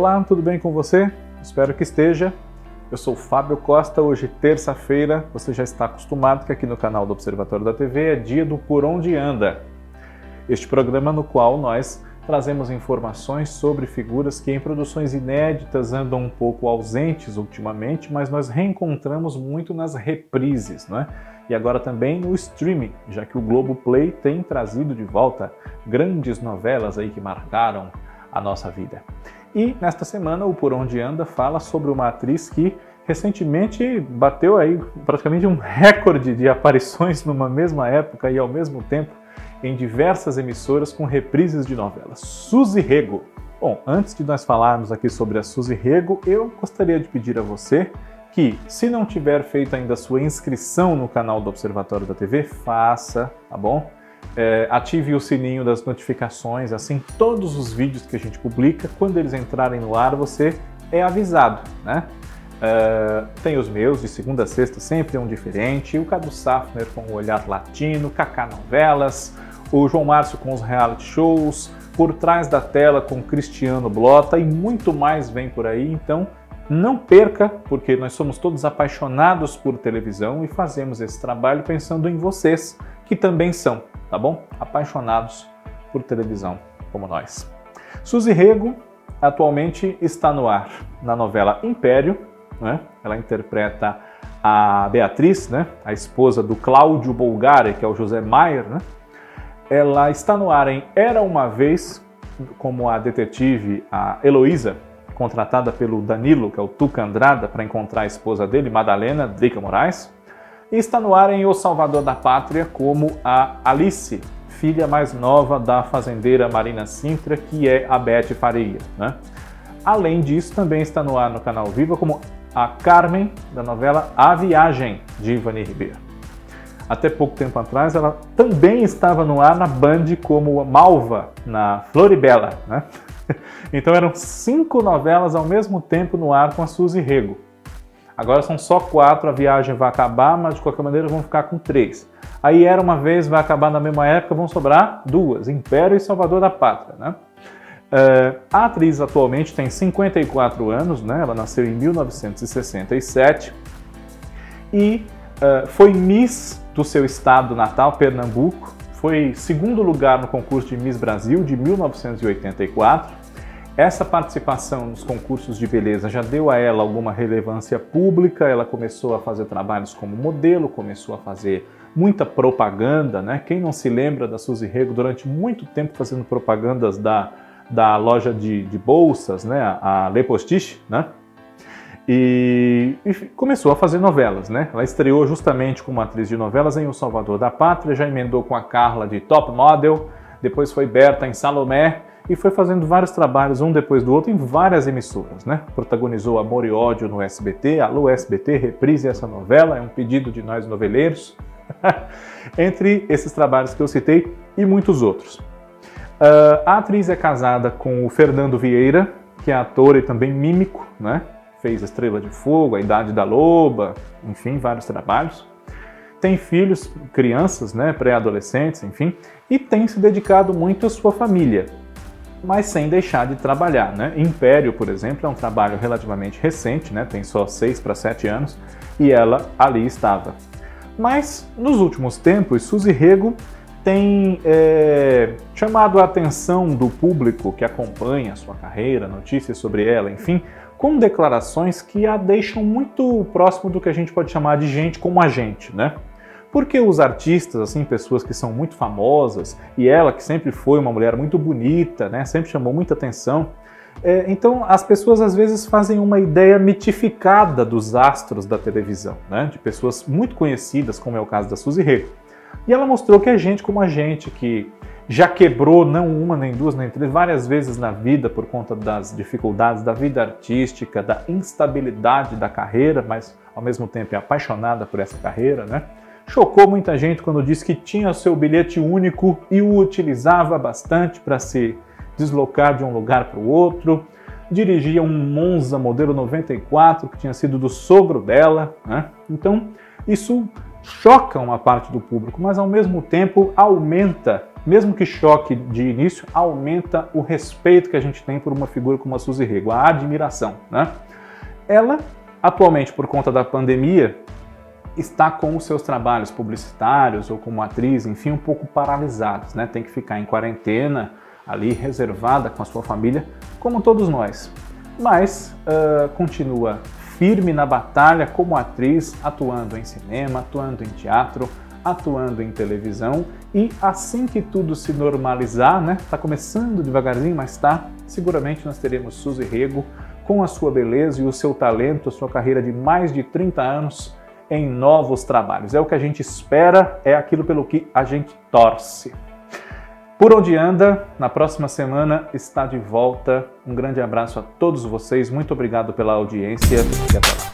Olá, tudo bem com você? Espero que esteja. Eu sou Fábio Costa, hoje terça-feira. Você já está acostumado que aqui no canal do Observatório da TV é dia do Por Onde Anda. Este programa no qual nós trazemos informações sobre figuras que em produções inéditas andam um pouco ausentes ultimamente, mas nós reencontramos muito nas reprises, não é? E agora também no streaming, já que o Globo Play tem trazido de volta grandes novelas aí que marcaram a nossa vida. E nesta semana o Por Onde Anda fala sobre uma atriz que recentemente bateu aí praticamente um recorde de aparições numa mesma época e ao mesmo tempo em diversas emissoras com reprises de novelas. Suzy Rego. Bom, antes de nós falarmos aqui sobre a Suzy Rego, eu gostaria de pedir a você que, se não tiver feito ainda a sua inscrição no canal do Observatório da TV, faça, tá bom? É, ative o sininho das notificações, assim todos os vídeos que a gente publica, quando eles entrarem no ar, você é avisado, né? Uh, tem os meus, de segunda a sexta, sempre um diferente. O Cadu Safner com o Olhar Latino, Kaká Novelas, o João Márcio com os reality shows, Por Trás da Tela com Cristiano Blota e muito mais vem por aí. Então, não perca, porque nós somos todos apaixonados por televisão e fazemos esse trabalho pensando em vocês, que também são, tá bom? Apaixonados por televisão, como nós. Suzy Rego atualmente está no ar na novela Império, né? Ela interpreta a Beatriz, né? a esposa do Cláudio Bolgari, que é o José Maier, né? Ela está no ar em Era Uma Vez, como a detetive, a Heloísa, contratada pelo Danilo, que é o Tuca Andrada, para encontrar a esposa dele, Madalena Drica Moraes. Está no ar em O Salvador da Pátria, como a Alice, filha mais nova da fazendeira Marina Sintra, que é a Beth Faria. Né? Além disso, também está no ar no canal Viva como a Carmen, da novela A Viagem, de Ivani Ribeiro até pouco tempo atrás, ela também estava no ar na Band como Malva, na Floribela. Né? Então eram cinco novelas ao mesmo tempo no ar com a Suzy Rego. Agora são só quatro, a viagem vai acabar, mas de qualquer maneira vão ficar com três. Aí era uma vez, vai acabar na mesma época, vão sobrar duas, Império e Salvador da Pátria. Né? Uh, a atriz atualmente tem 54 anos, né? ela nasceu em 1967 e uh, foi Miss do seu estado natal, Pernambuco. Foi segundo lugar no concurso de Miss Brasil de 1984. Essa participação nos concursos de beleza já deu a ela alguma relevância pública. Ela começou a fazer trabalhos como modelo, começou a fazer muita propaganda, né? Quem não se lembra da Suzy Rego durante muito tempo fazendo propagandas da, da loja de, de bolsas, né? A Le Postiche, né? E, e, começou a fazer novelas, né? Ela estreou justamente como atriz de novelas em O Salvador da Pátria, já emendou com a Carla de Top Model, depois foi Berta em Salomé e foi fazendo vários trabalhos um depois do outro em várias emissoras, né? Protagonizou Amor e Ódio no SBT, Alô SBT, reprise essa novela, é um pedido de nós noveleiros, entre esses trabalhos que eu citei e muitos outros. Uh, a atriz é casada com o Fernando Vieira, que é ator e também mímico, né? fez Estrela de Fogo, A Idade da Loba, enfim, vários trabalhos. Tem filhos, crianças, né, pré-adolescentes, enfim, e tem se dedicado muito à sua família, mas sem deixar de trabalhar. Né? Império, por exemplo, é um trabalho relativamente recente, né? tem só 6 para 7 anos, e ela ali estava. Mas, nos últimos tempos, Suzy Rego tem é, chamado a atenção do público que acompanha a sua carreira, notícias sobre ela, enfim, com declarações que a deixam muito próximo do que a gente pode chamar de gente como a gente, né? Porque os artistas, assim, pessoas que são muito famosas, e ela que sempre foi uma mulher muito bonita, né, sempre chamou muita atenção, é, então as pessoas às vezes fazem uma ideia mitificada dos astros da televisão, né, de pessoas muito conhecidas, como é o caso da Suzy Rego. E ela mostrou que é gente como a gente, que já quebrou não uma, nem duas, nem três, várias vezes na vida por conta das dificuldades da vida artística, da instabilidade da carreira, mas ao mesmo tempo é apaixonada por essa carreira, né? Chocou muita gente quando disse que tinha seu bilhete único e o utilizava bastante para se deslocar de um lugar para o outro. Dirigia um Monza modelo 94 que tinha sido do sogro dela, né? Então, isso choca uma parte do público, mas ao mesmo tempo aumenta mesmo que choque de início, aumenta o respeito que a gente tem por uma figura como a Suzy Rego, a admiração. Né? Ela, atualmente, por conta da pandemia, está com os seus trabalhos publicitários ou como atriz, enfim, um pouco paralisados, né? Tem que ficar em quarentena, ali reservada com a sua família, como todos nós. Mas uh, continua firme na batalha como atriz, atuando em cinema, atuando em teatro, atuando em televisão e assim que tudo se normalizar, né? Tá começando devagarzinho, mas tá. Seguramente nós teremos Suzy Rego com a sua beleza e o seu talento, a sua carreira de mais de 30 anos em novos trabalhos. É o que a gente espera, é aquilo pelo que a gente torce. Por onde anda, na próxima semana está de volta. Um grande abraço a todos vocês, muito obrigado pela audiência e até lá.